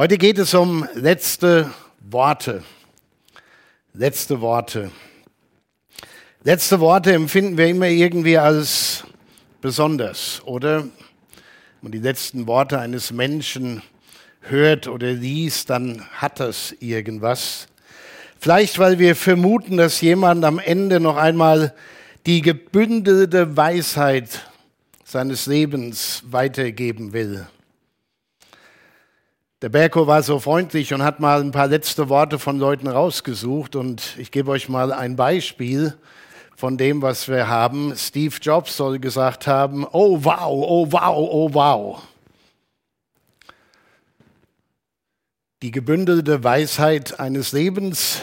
Heute geht es um letzte Worte. Letzte Worte. Letzte Worte empfinden wir immer irgendwie als besonders, oder? Wenn man die letzten Worte eines Menschen hört oder liest, dann hat das irgendwas. Vielleicht, weil wir vermuten, dass jemand am Ende noch einmal die gebündelte Weisheit seines Lebens weitergeben will. Der Berko war so freundlich und hat mal ein paar letzte Worte von Leuten rausgesucht und ich gebe euch mal ein Beispiel von dem, was wir haben. Steve Jobs soll gesagt haben, oh wow, oh wow, oh wow. Die gebündelte Weisheit eines Lebens.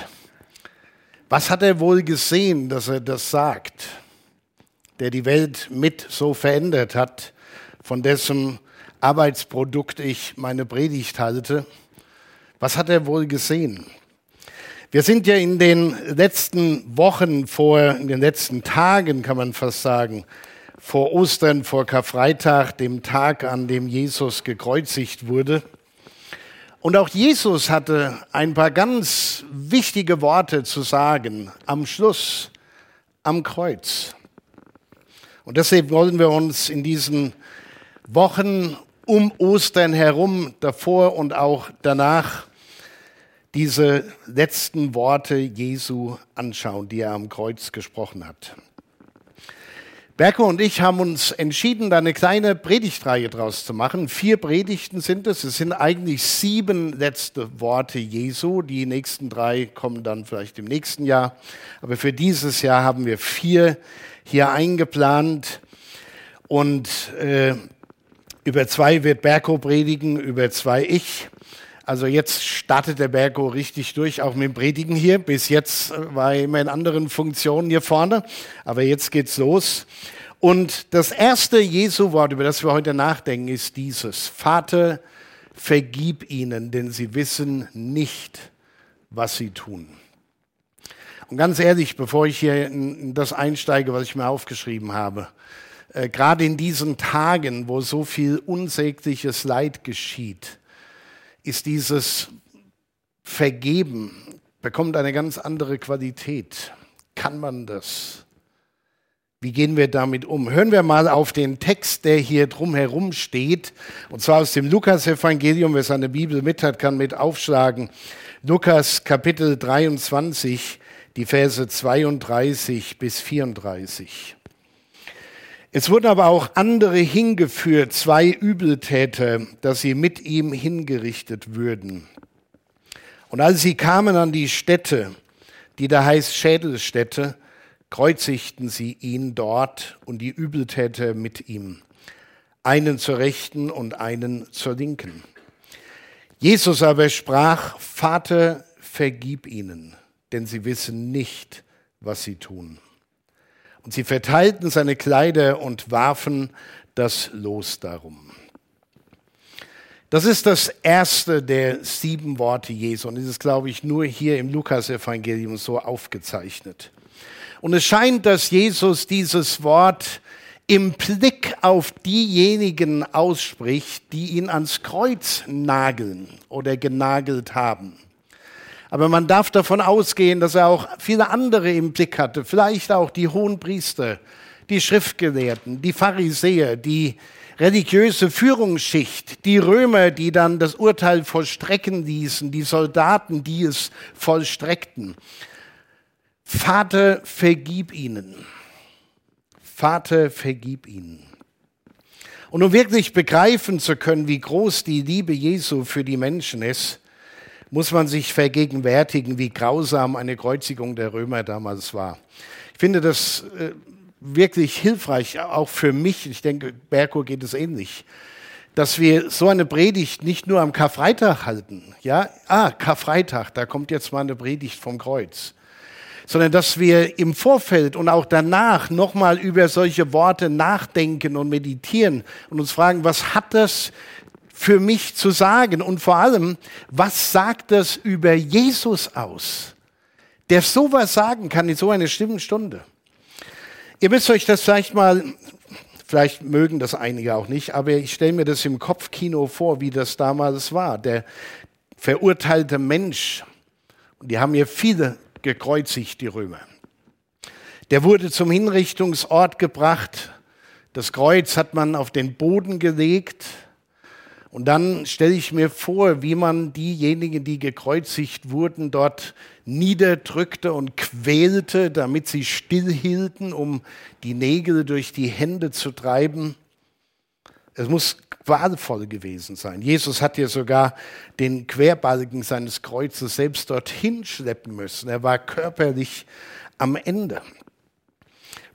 Was hat er wohl gesehen, dass er das sagt, der die Welt mit so verändert hat, von dessen Arbeitsprodukt ich meine Predigt halte. Was hat er wohl gesehen? Wir sind ja in den letzten Wochen vor, in den letzten Tagen kann man fast sagen, vor Ostern, vor Karfreitag, dem Tag, an dem Jesus gekreuzigt wurde. Und auch Jesus hatte ein paar ganz wichtige Worte zu sagen am Schluss, am Kreuz. Und deshalb wollen wir uns in diesen Wochen um Ostern herum, davor und auch danach, diese letzten Worte Jesu anschauen, die er am Kreuz gesprochen hat. Berko und ich haben uns entschieden, da eine kleine Predigtreihe draus zu machen. Vier Predigten sind es. Es sind eigentlich sieben letzte Worte Jesu. Die nächsten drei kommen dann vielleicht im nächsten Jahr. Aber für dieses Jahr haben wir vier hier eingeplant. Und äh, über zwei wird Berko predigen, über zwei ich. Also jetzt startet der Berko richtig durch, auch mit dem Predigen hier. Bis jetzt war er immer in anderen Funktionen hier vorne, aber jetzt geht's los. Und das erste Jesu-Wort, über das wir heute nachdenken, ist dieses. Vater, vergib ihnen, denn sie wissen nicht, was sie tun. Und ganz ehrlich, bevor ich hier in das einsteige, was ich mir aufgeschrieben habe, äh, gerade in diesen Tagen, wo so viel unsägliches Leid geschieht, ist dieses Vergeben, bekommt eine ganz andere Qualität. Kann man das? Wie gehen wir damit um? Hören wir mal auf den Text, der hier drumherum steht, und zwar aus dem Lukas-Evangelium. Wer seine Bibel mit hat, kann mit aufschlagen. Lukas Kapitel 23, die Verse 32 bis 34. Es wurden aber auch andere hingeführt, zwei Übeltäter, dass sie mit ihm hingerichtet würden. Und als sie kamen an die Stätte, die da heißt Schädelstätte, kreuzigten sie ihn dort und die Übeltäter mit ihm, einen zur Rechten und einen zur Linken. Jesus aber sprach, Vater, vergib ihnen, denn sie wissen nicht, was sie tun. Und sie verteilten seine Kleider und warfen das Los darum. Das ist das erste der sieben Worte Jesu. Und es ist, glaube ich, nur hier im Lukas-Evangelium so aufgezeichnet. Und es scheint, dass Jesus dieses Wort im Blick auf diejenigen ausspricht, die ihn ans Kreuz nageln oder genagelt haben. Aber man darf davon ausgehen, dass er auch viele andere im Blick hatte, vielleicht auch die hohen Priester, die Schriftgelehrten, die Pharisäer, die religiöse Führungsschicht, die Römer, die dann das Urteil vollstrecken ließen, die Soldaten, die es vollstreckten. Vater, vergib ihnen. Vater, vergib ihnen. Und um wirklich begreifen zu können, wie groß die Liebe Jesu für die Menschen ist, muss man sich vergegenwärtigen, wie grausam eine Kreuzigung der Römer damals war. Ich finde das äh, wirklich hilfreich, auch für mich, ich denke, Berko geht es ähnlich, dass wir so eine Predigt nicht nur am Karfreitag halten. Ja, ah, Karfreitag, da kommt jetzt mal eine Predigt vom Kreuz sondern dass wir im Vorfeld und auch danach nochmal über solche Worte nachdenken und meditieren und uns fragen, was hat das für mich zu sagen? Und vor allem, was sagt das über Jesus aus, der sowas sagen kann in so einer stillen Stunde? Ihr müsst euch das vielleicht mal Vielleicht mögen das einige auch nicht, aber ich stelle mir das im Kopfkino vor, wie das damals war. Der verurteilte Mensch, und die haben ja viele gekreuzigt, die Römer, der wurde zum Hinrichtungsort gebracht. Das Kreuz hat man auf den Boden gelegt. Und dann stelle ich mir vor, wie man diejenigen, die gekreuzigt wurden, dort niederdrückte und quälte, damit sie stillhielten, um die Nägel durch die Hände zu treiben. Es muss qualvoll gewesen sein. Jesus hat ja sogar den Querbalken seines Kreuzes selbst dorthin schleppen müssen. Er war körperlich am Ende.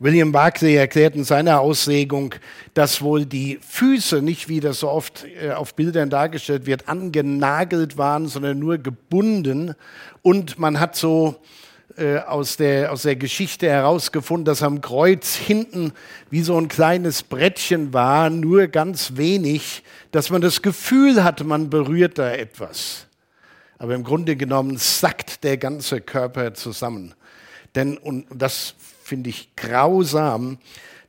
William Barclay erklärt in seiner Auslegung, dass wohl die Füße nicht, wie das so oft äh, auf Bildern dargestellt wird, angenagelt waren, sondern nur gebunden. Und man hat so äh, aus, der, aus der Geschichte herausgefunden, dass am Kreuz hinten wie so ein kleines Brettchen war, nur ganz wenig, dass man das Gefühl hatte, man berührt da etwas. Aber im Grunde genommen sackt der ganze Körper zusammen. Denn, und das finde ich grausam,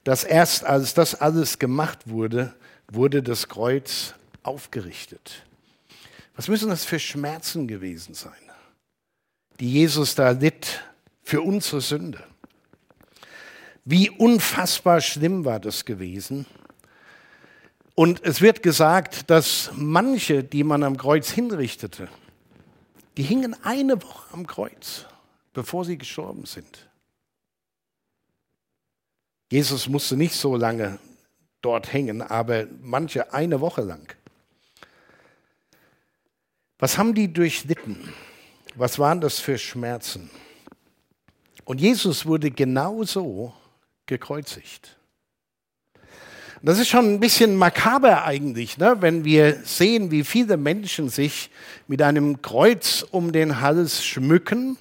dass erst als das alles gemacht wurde, wurde das Kreuz aufgerichtet. Was müssen das für Schmerzen gewesen sein, die Jesus da litt für unsere Sünde? Wie unfassbar schlimm war das gewesen? Und es wird gesagt, dass manche, die man am Kreuz hinrichtete, die hingen eine Woche am Kreuz, bevor sie gestorben sind. Jesus musste nicht so lange dort hängen, aber manche eine Woche lang. Was haben die durchlitten? Was waren das für Schmerzen? Und Jesus wurde genauso gekreuzigt. Das ist schon ein bisschen makaber eigentlich, ne? wenn wir sehen, wie viele Menschen sich mit einem Kreuz um den Hals schmücken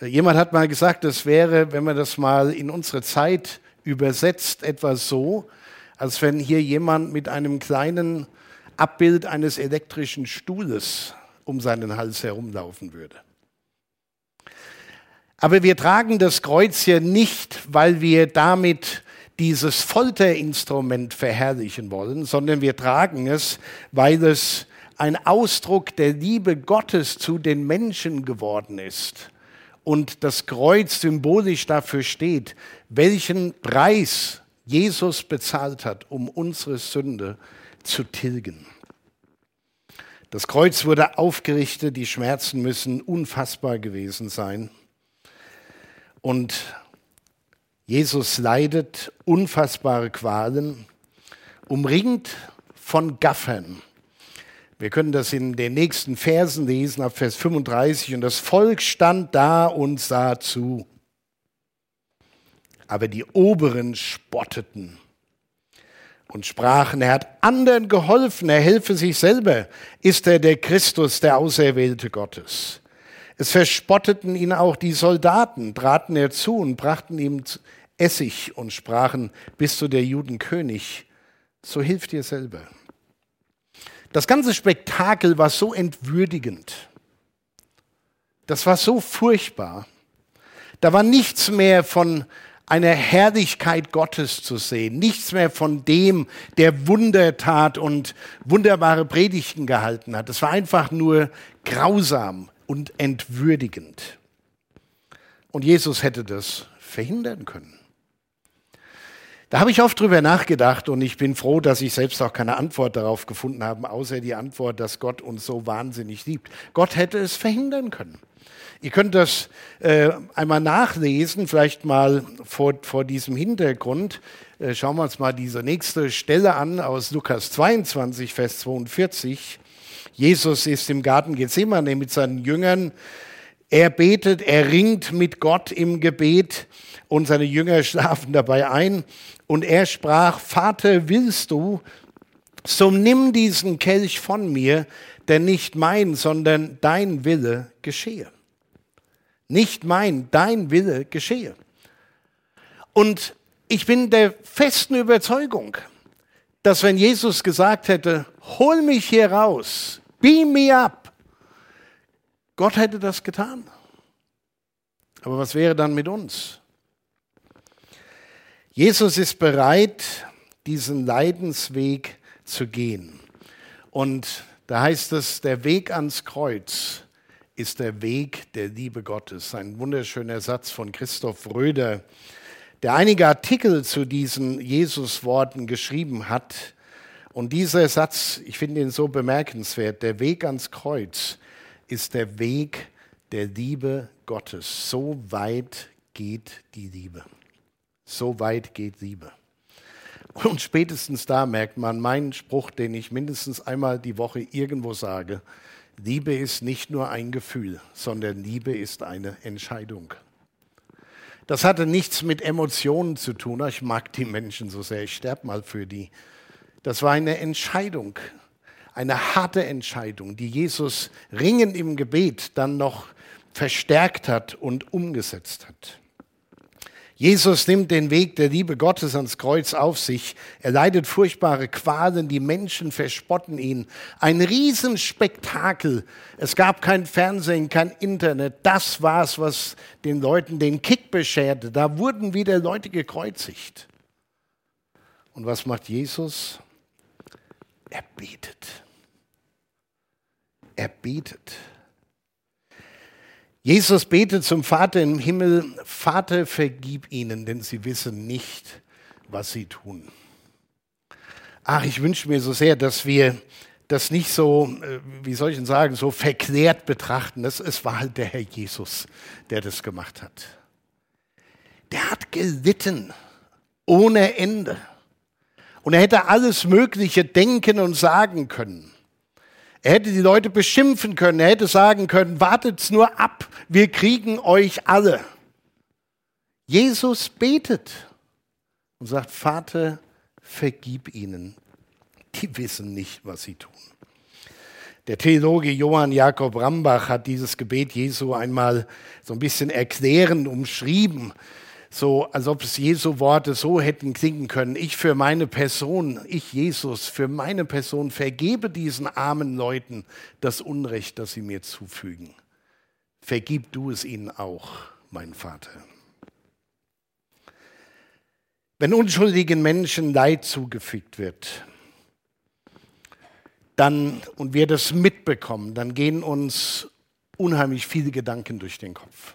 Jemand hat mal gesagt, das wäre, wenn man das mal in unsere Zeit übersetzt, etwas so, als wenn hier jemand mit einem kleinen Abbild eines elektrischen Stuhles um seinen Hals herumlaufen würde. Aber wir tragen das Kreuz hier nicht, weil wir damit dieses Folterinstrument verherrlichen wollen, sondern wir tragen es, weil es ein Ausdruck der Liebe Gottes zu den Menschen geworden ist und das Kreuz symbolisch dafür steht, welchen Preis Jesus bezahlt hat, um unsere Sünde zu tilgen. Das Kreuz wurde aufgerichtet, die Schmerzen müssen unfassbar gewesen sein. Und Jesus leidet unfassbare Qualen, umringt von Gaffern. Wir können das in den nächsten Versen lesen, ab Vers 35. Und das Volk stand da und sah zu. Aber die Oberen spotteten und sprachen, er hat anderen geholfen, er helfe sich selber. Ist er der Christus, der Auserwählte Gottes? Es verspotteten ihn auch die Soldaten, traten er zu und brachten ihm Essig und sprachen, bist du der Judenkönig, so hilf dir selber. Das ganze Spektakel war so entwürdigend. Das war so furchtbar. Da war nichts mehr von einer Herrlichkeit Gottes zu sehen, nichts mehr von dem, der Wunder tat und wunderbare Predigten gehalten hat. Es war einfach nur grausam und entwürdigend. Und Jesus hätte das verhindern können. Da habe ich oft drüber nachgedacht und ich bin froh, dass ich selbst auch keine Antwort darauf gefunden habe, außer die Antwort, dass Gott uns so wahnsinnig liebt. Gott hätte es verhindern können. Ihr könnt das äh, einmal nachlesen, vielleicht mal vor, vor diesem Hintergrund. Äh, schauen wir uns mal diese nächste Stelle an aus Lukas 22, Vers 42. Jesus ist im Garten Gethsemane mit seinen Jüngern. Er betet, er ringt mit Gott im Gebet und seine Jünger schlafen dabei ein. Und er sprach, Vater, willst du, so nimm diesen Kelch von mir, denn nicht mein, sondern dein Wille geschehe. Nicht mein, dein Wille geschehe. Und ich bin der festen Überzeugung, dass wenn Jesus gesagt hätte, hol mich hier raus, beam me up, Gott hätte das getan. Aber was wäre dann mit uns? Jesus ist bereit, diesen Leidensweg zu gehen. Und da heißt es, der Weg ans Kreuz ist der Weg der Liebe Gottes. Ein wunderschöner Satz von Christoph Röder, der einige Artikel zu diesen Jesus-Worten geschrieben hat. Und dieser Satz, ich finde ihn so bemerkenswert, der Weg ans Kreuz ist der Weg der Liebe Gottes. So weit geht die Liebe. So weit geht Liebe. Und spätestens da merkt man meinen Spruch, den ich mindestens einmal die Woche irgendwo sage. Liebe ist nicht nur ein Gefühl, sondern Liebe ist eine Entscheidung. Das hatte nichts mit Emotionen zu tun. Ich mag die Menschen so sehr, ich sterbe mal für die. Das war eine Entscheidung, eine harte Entscheidung, die Jesus ringend im Gebet dann noch verstärkt hat und umgesetzt hat. Jesus nimmt den Weg der Liebe Gottes ans Kreuz auf sich. Er leidet furchtbare Qualen, die Menschen verspotten ihn. Ein Riesenspektakel. Es gab kein Fernsehen, kein Internet. Das war es, was den Leuten den Kick bescherte. Da wurden wieder Leute gekreuzigt. Und was macht Jesus? Er betet. Er betet. Jesus betet zum Vater im Himmel, Vater, vergib ihnen, denn sie wissen nicht, was sie tun. Ach, ich wünsche mir so sehr, dass wir das nicht so, äh, wie soll ich denn sagen, so verklärt betrachten. Das, es war halt der Herr Jesus, der das gemacht hat. Der hat gelitten ohne Ende. Und er hätte alles Mögliche denken und sagen können. Er hätte die Leute beschimpfen können. Er hätte sagen können, wartet's nur ab, wir kriegen euch alle. Jesus betet und sagt, Vater, vergib ihnen. Die wissen nicht, was sie tun. Der Theologe Johann Jakob Rambach hat dieses Gebet Jesu einmal so ein bisschen erklärend umschrieben so als ob es Jesu Worte so hätten klingen können. Ich für meine Person, ich Jesus, für meine Person vergebe diesen armen Leuten das Unrecht, das sie mir zufügen. Vergib du es ihnen auch, mein Vater. Wenn unschuldigen Menschen Leid zugefügt wird, dann und wir das mitbekommen, dann gehen uns unheimlich viele Gedanken durch den Kopf.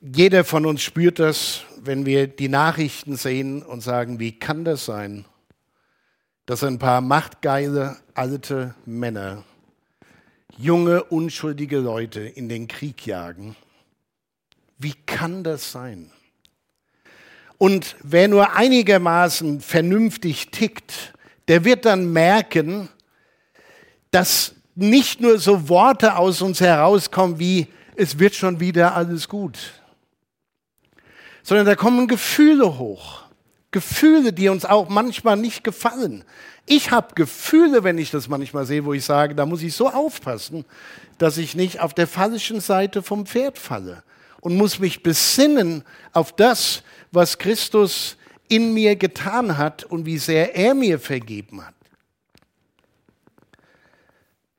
Jeder von uns spürt das, wenn wir die Nachrichten sehen und sagen, wie kann das sein, dass ein paar machtgeile alte Männer junge, unschuldige Leute in den Krieg jagen? Wie kann das sein? Und wer nur einigermaßen vernünftig tickt, der wird dann merken, dass nicht nur so Worte aus uns herauskommen wie, es wird schon wieder alles gut sondern da kommen Gefühle hoch. Gefühle, die uns auch manchmal nicht gefallen. Ich habe Gefühle, wenn ich das manchmal sehe, wo ich sage, da muss ich so aufpassen, dass ich nicht auf der falschen Seite vom Pferd falle und muss mich besinnen auf das, was Christus in mir getan hat und wie sehr er mir vergeben hat.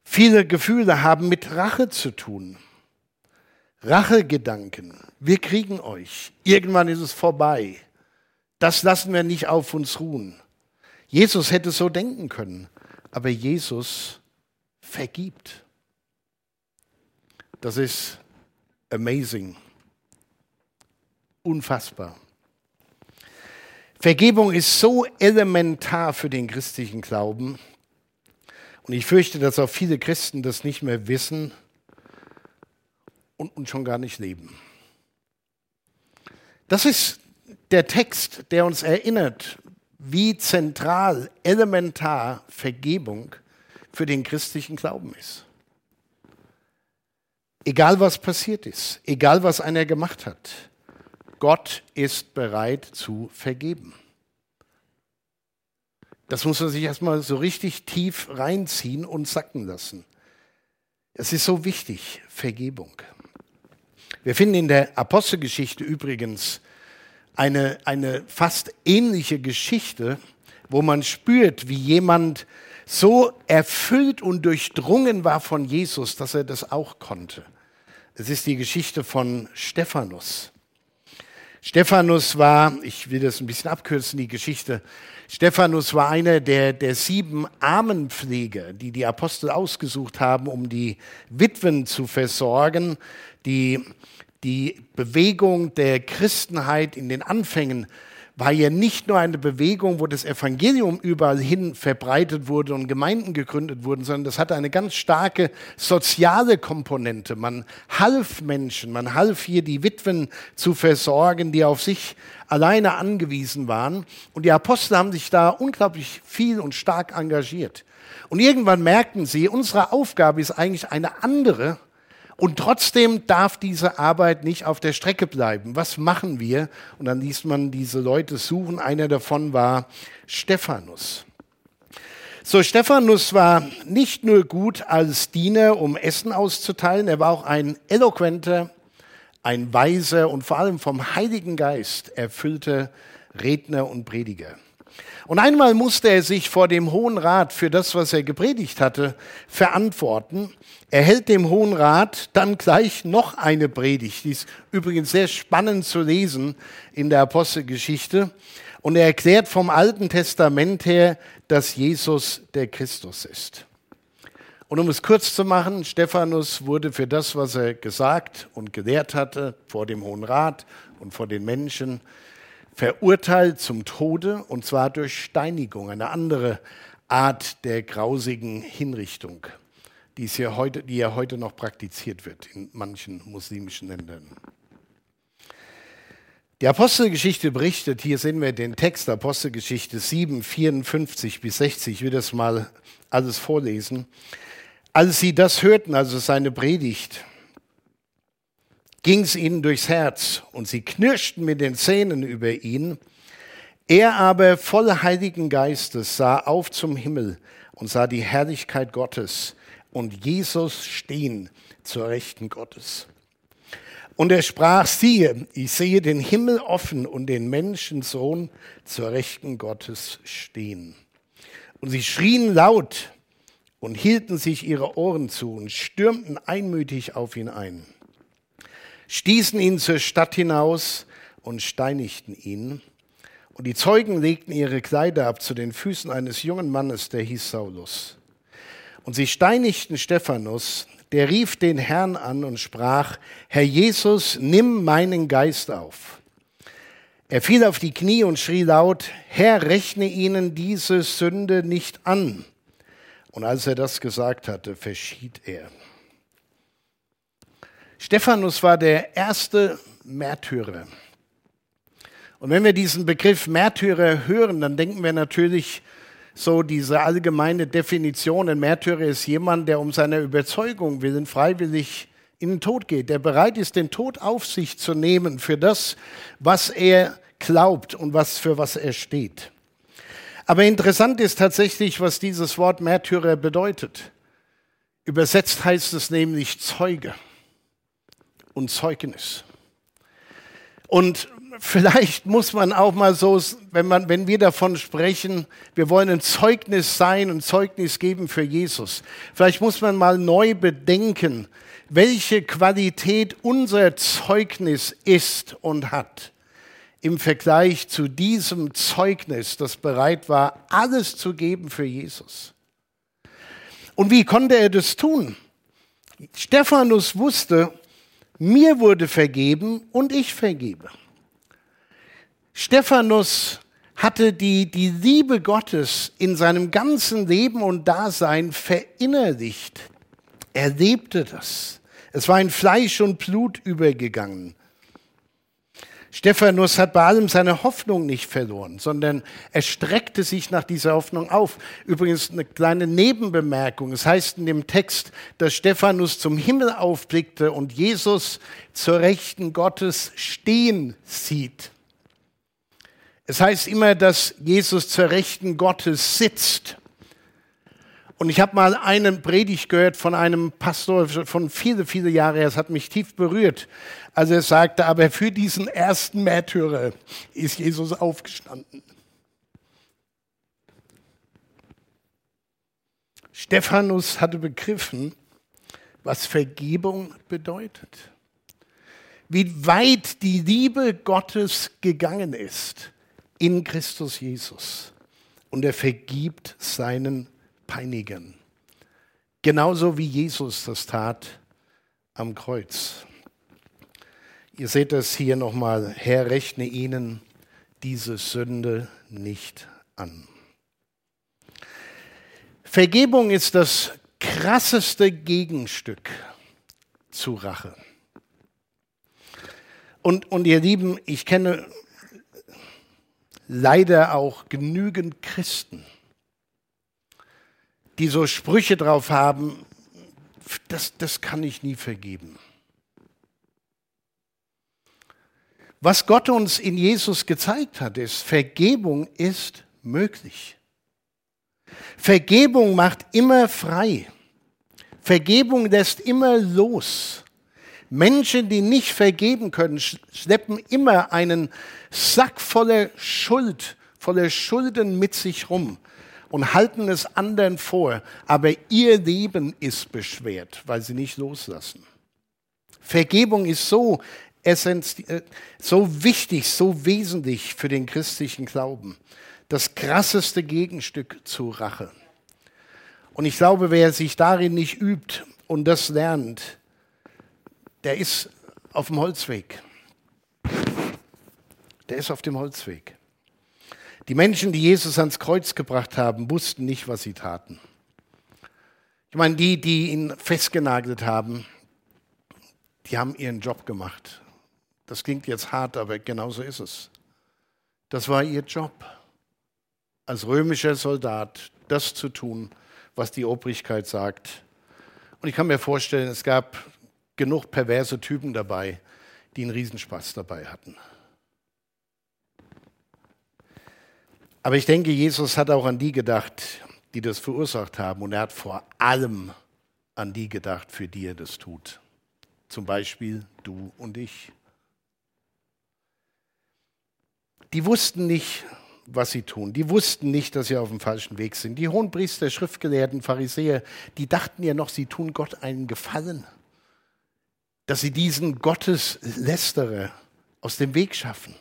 Viele Gefühle haben mit Rache zu tun. Rachegedanken. Wir kriegen euch. Irgendwann ist es vorbei. Das lassen wir nicht auf uns ruhen. Jesus hätte so denken können, aber Jesus vergibt. Das ist amazing. Unfassbar. Vergebung ist so elementar für den christlichen Glauben. Und ich fürchte, dass auch viele Christen das nicht mehr wissen und, und schon gar nicht leben. Das ist der Text, der uns erinnert, wie zentral, elementar Vergebung für den christlichen Glauben ist. Egal was passiert ist, egal was einer gemacht hat, Gott ist bereit zu vergeben. Das muss man sich erstmal so richtig tief reinziehen und sacken lassen. Es ist so wichtig, Vergebung. Wir finden in der Apostelgeschichte übrigens eine, eine fast ähnliche Geschichte, wo man spürt, wie jemand so erfüllt und durchdrungen war von Jesus, dass er das auch konnte. Es ist die Geschichte von Stephanus. Stephanus war, ich will das ein bisschen abkürzen, die Geschichte. Stephanus war einer der, der sieben Armenpfleger, die die Apostel ausgesucht haben, um die Witwen zu versorgen, die die Bewegung der Christenheit in den Anfängen war ja nicht nur eine Bewegung, wo das Evangelium überall hin verbreitet wurde und Gemeinden gegründet wurden, sondern das hatte eine ganz starke soziale Komponente. Man half Menschen, man half hier die Witwen zu versorgen, die auf sich alleine angewiesen waren. Und die Apostel haben sich da unglaublich viel und stark engagiert. Und irgendwann merkten sie, unsere Aufgabe ist eigentlich eine andere und trotzdem darf diese Arbeit nicht auf der Strecke bleiben. Was machen wir? Und dann ließ man diese Leute suchen. Einer davon war Stephanus. So, Stephanus war nicht nur gut als Diener, um Essen auszuteilen, er war auch ein eloquenter, ein weiser und vor allem vom Heiligen Geist erfüllter Redner und Prediger. Und einmal musste er sich vor dem Hohen Rat für das, was er gepredigt hatte, verantworten. Er hält dem Hohen Rat dann gleich noch eine Predigt. Die ist übrigens sehr spannend zu lesen in der Apostelgeschichte. Und er erklärt vom Alten Testament her, dass Jesus der Christus ist. Und um es kurz zu machen, Stephanus wurde für das, was er gesagt und gelehrt hatte, vor dem Hohen Rat und vor den Menschen, verurteilt zum Tode und zwar durch Steinigung, eine andere Art der grausigen Hinrichtung, die, es hier heute, die ja heute noch praktiziert wird in manchen muslimischen Ländern. Die Apostelgeschichte berichtet, hier sehen wir den Text Apostelgeschichte 7, 54 bis 60, ich will das mal alles vorlesen. Als sie das hörten, also seine Predigt, ging es ihnen durchs Herz und sie knirschten mit den Zähnen über ihn. Er aber voll Heiligen Geistes sah auf zum Himmel und sah die Herrlichkeit Gottes und Jesus stehen zur Rechten Gottes. Und er sprach, siehe, ich sehe den Himmel offen und den Menschensohn zur Rechten Gottes stehen. Und sie schrien laut und hielten sich ihre Ohren zu und stürmten einmütig auf ihn ein stießen ihn zur Stadt hinaus und steinigten ihn. Und die Zeugen legten ihre Kleider ab zu den Füßen eines jungen Mannes, der hieß Saulus. Und sie steinigten Stephanus, der rief den Herrn an und sprach, Herr Jesus, nimm meinen Geist auf. Er fiel auf die Knie und schrie laut, Herr, rechne ihnen diese Sünde nicht an. Und als er das gesagt hatte, verschied er. Stephanus war der erste Märtyrer. Und wenn wir diesen Begriff Märtyrer hören, dann denken wir natürlich so diese allgemeine Definition, ein Märtyrer ist jemand, der um seiner Überzeugung willen freiwillig in den Tod geht, der bereit ist, den Tod auf sich zu nehmen für das, was er glaubt und was, für was er steht. Aber interessant ist tatsächlich, was dieses Wort Märtyrer bedeutet. Übersetzt heißt es nämlich Zeuge und Zeugnis. Und vielleicht muss man auch mal so, wenn, man, wenn wir davon sprechen, wir wollen ein Zeugnis sein, ein Zeugnis geben für Jesus. Vielleicht muss man mal neu bedenken, welche Qualität unser Zeugnis ist und hat im Vergleich zu diesem Zeugnis, das bereit war, alles zu geben für Jesus. Und wie konnte er das tun? Stephanus wusste, mir wurde vergeben und ich vergebe. Stephanus hatte die, die Liebe Gottes in seinem ganzen Leben und Dasein verinnerlicht. Er lebte das. Es war in Fleisch und Blut übergegangen. Stephanus hat bei allem seine Hoffnung nicht verloren, sondern er streckte sich nach dieser Hoffnung auf. Übrigens eine kleine Nebenbemerkung. Es heißt in dem Text, dass Stephanus zum Himmel aufblickte und Jesus zur Rechten Gottes stehen sieht. Es heißt immer, dass Jesus zur Rechten Gottes sitzt. Und ich habe mal einen Predigt gehört von einem Pastor von viele, viele Jahre. Es hat mich tief berührt. Also er sagte, aber für diesen ersten Märtyrer ist Jesus aufgestanden. Stephanus hatte begriffen, was Vergebung bedeutet. wie weit die Liebe Gottes gegangen ist in Christus Jesus. Und er vergibt seinen Peinigern. Genauso wie Jesus das tat am Kreuz. Ihr seht das hier nochmal. Herr, rechne ihnen diese Sünde nicht an. Vergebung ist das krasseste Gegenstück zu Rache. Und, und ihr Lieben, ich kenne leider auch genügend Christen, die so Sprüche drauf haben, das, das kann ich nie vergeben. Was Gott uns in Jesus gezeigt hat, ist, Vergebung ist möglich. Vergebung macht immer frei. Vergebung lässt immer los. Menschen, die nicht vergeben können, schleppen immer einen Sack voller Schuld, voller Schulden mit sich rum und halten es anderen vor, aber ihr Leben ist beschwert, weil sie nicht loslassen. Vergebung ist so essentiell, so wichtig, so wesentlich für den christlichen Glauben. Das krasseste Gegenstück zu Rache. Und ich glaube, wer sich darin nicht übt und das lernt, der ist auf dem Holzweg. Der ist auf dem Holzweg. Die Menschen, die Jesus ans Kreuz gebracht haben, wussten nicht, was sie taten. Ich meine, die, die ihn festgenagelt haben, die haben ihren Job gemacht. Das klingt jetzt hart, aber genauso ist es. Das war ihr Job, als römischer Soldat das zu tun, was die Obrigkeit sagt. Und ich kann mir vorstellen, es gab genug perverse Typen dabei, die einen Riesenspaß dabei hatten. Aber ich denke, Jesus hat auch an die gedacht, die das verursacht haben. Und er hat vor allem an die gedacht, für die er das tut. Zum Beispiel du und ich. Die wussten nicht, was sie tun. Die wussten nicht, dass sie auf dem falschen Weg sind. Die Hohenpriester, Schriftgelehrten, Pharisäer, die dachten ja noch, sie tun Gott einen Gefallen. Dass sie diesen Gotteslästerer aus dem Weg schaffen.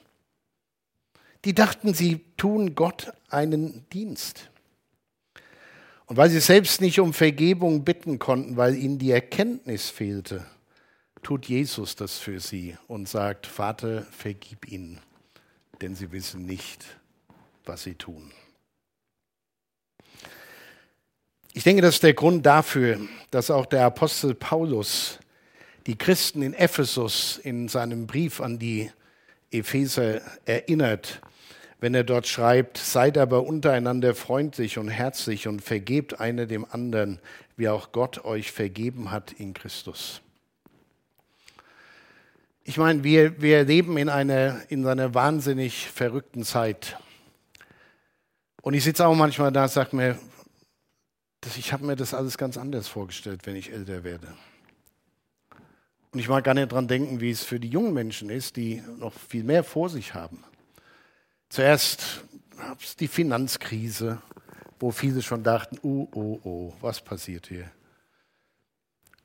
Die dachten, sie tun Gott einen Dienst. Und weil sie selbst nicht um Vergebung bitten konnten, weil ihnen die Erkenntnis fehlte, tut Jesus das für sie und sagt, Vater, vergib ihnen, denn sie wissen nicht, was sie tun. Ich denke, das ist der Grund dafür, dass auch der Apostel Paulus die Christen in Ephesus in seinem Brief an die Epheser erinnert, wenn er dort schreibt, seid aber untereinander freundlich und herzlich und vergebt einer dem anderen, wie auch Gott euch vergeben hat in Christus. Ich meine, wir, wir leben in einer, in einer wahnsinnig verrückten Zeit. Und ich sitze auch manchmal da und sage mir, ich habe mir das alles ganz anders vorgestellt, wenn ich älter werde. Und ich mag gar nicht daran denken, wie es für die jungen Menschen ist, die noch viel mehr vor sich haben. Zuerst gab es die Finanzkrise, wo viele schon dachten, oh, oh, oh, was passiert hier?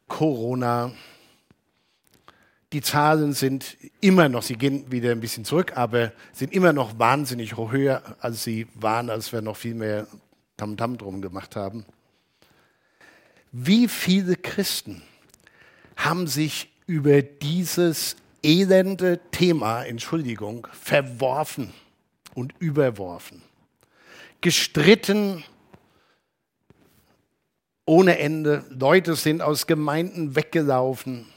Corona. Die Zahlen sind immer noch, sie gehen wieder ein bisschen zurück, aber sind immer noch wahnsinnig höher, als sie waren, als wir noch viel mehr Tamtam -Tam drum gemacht haben. Wie viele Christen haben sich über dieses elende Thema, Entschuldigung, verworfen? und überworfen. Gestritten ohne Ende. Leute sind aus Gemeinden weggelaufen.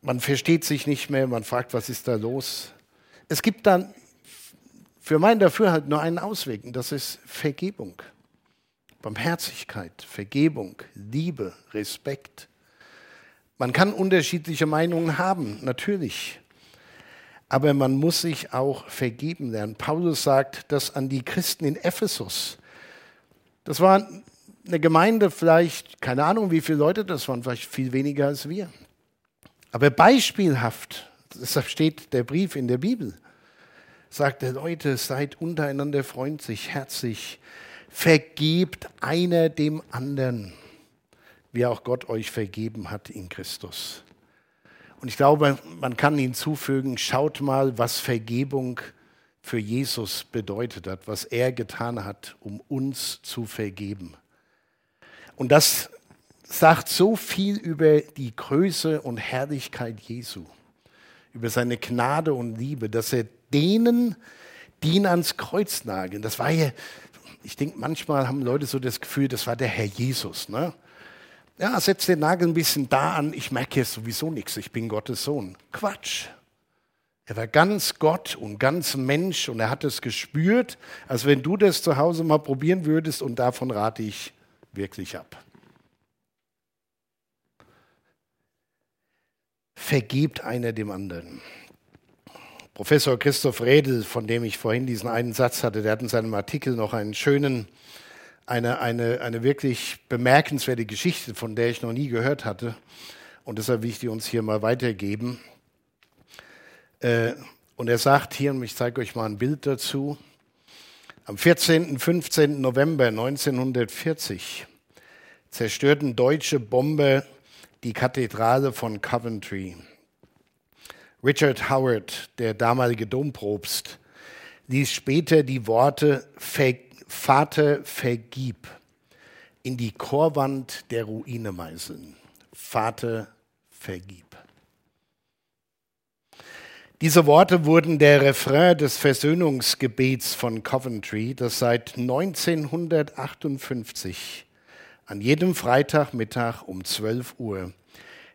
Man versteht sich nicht mehr, man fragt, was ist da los. Es gibt dann für mein Dafürhalt nur einen Ausweg, und das ist Vergebung. Barmherzigkeit, Vergebung, Liebe, Respekt. Man kann unterschiedliche Meinungen haben, natürlich aber man muss sich auch vergeben lernen. Paulus sagt das an die Christen in Ephesus. Das war eine Gemeinde, vielleicht, keine Ahnung, wie viele Leute das waren, vielleicht viel weniger als wir. Aber beispielhaft, deshalb steht der Brief in der Bibel, sagt er, Leute, seid untereinander freundlich, herzlich, vergebt einer dem anderen, wie auch Gott euch vergeben hat in Christus. Und ich glaube, man kann hinzufügen, schaut mal, was Vergebung für Jesus bedeutet hat, was er getan hat, um uns zu vergeben. Und das sagt so viel über die Größe und Herrlichkeit Jesu, über seine Gnade und Liebe, dass er denen, die ihn ans Kreuz nageln, das war ja, ich denke, manchmal haben Leute so das Gefühl, das war der Herr Jesus. Ne? Ja, setz den Nagel ein bisschen da an, ich merke jetzt sowieso nichts, ich bin Gottes Sohn. Quatsch. Er war ganz Gott und ganz Mensch und er hat es gespürt, als wenn du das zu Hause mal probieren würdest und davon rate ich wirklich ab. Vergebt einer dem anderen. Professor Christoph Redl, von dem ich vorhin diesen einen Satz hatte, der hat in seinem Artikel noch einen schönen, eine, eine, eine wirklich bemerkenswerte Geschichte, von der ich noch nie gehört hatte. Und deshalb will ich die uns hier mal weitergeben. Äh, und er sagt hier, und ich zeige euch mal ein Bild dazu, am 14. 15. November 1940 zerstörten deutsche Bomber die Kathedrale von Coventry. Richard Howard, der damalige Dompropst, ließ später die Worte Vater vergib in die Chorwand der Ruine meißeln. Vater vergib. Diese Worte wurden der Refrain des Versöhnungsgebets von Coventry, das seit 1958 an jedem Freitagmittag um 12 Uhr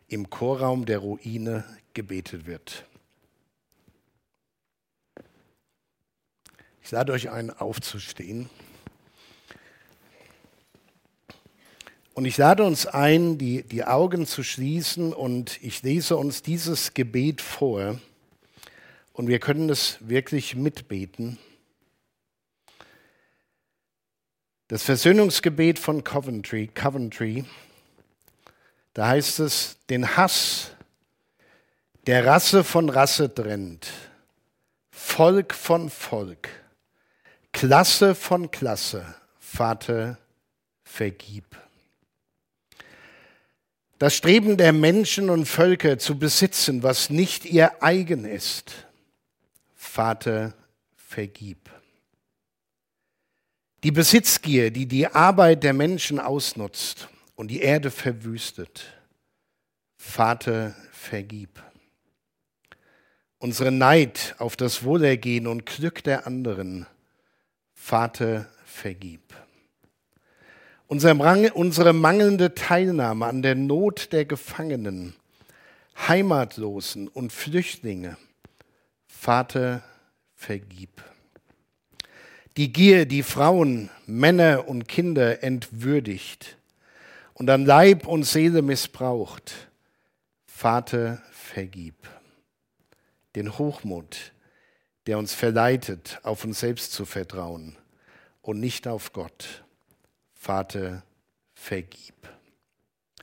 im Chorraum der Ruine gebetet wird. Ich lade euch ein, aufzustehen. Und ich lade uns ein, die, die Augen zu schließen und ich lese uns dieses Gebet vor und wir können es wirklich mitbeten. Das Versöhnungsgebet von Coventry, Coventry, da heißt es, den Hass der Rasse von Rasse trennt, Volk von Volk, Klasse von Klasse, Vater, vergib. Das Streben der Menschen und Völker zu besitzen, was nicht ihr eigen ist, Vater, vergib. Die Besitzgier, die die Arbeit der Menschen ausnutzt und die Erde verwüstet, Vater, vergib unsere Neid auf das Wohlergehen und Glück der anderen, Vater, vergib. Unsere mangelnde Teilnahme an der Not der Gefangenen, Heimatlosen und Flüchtlinge, Vater, vergib. Die Gier, die Frauen, Männer und Kinder entwürdigt und an Leib und Seele missbraucht, Vater, vergib den Hochmut, der uns verleitet, auf uns selbst zu vertrauen und nicht auf Gott. Vater, vergib.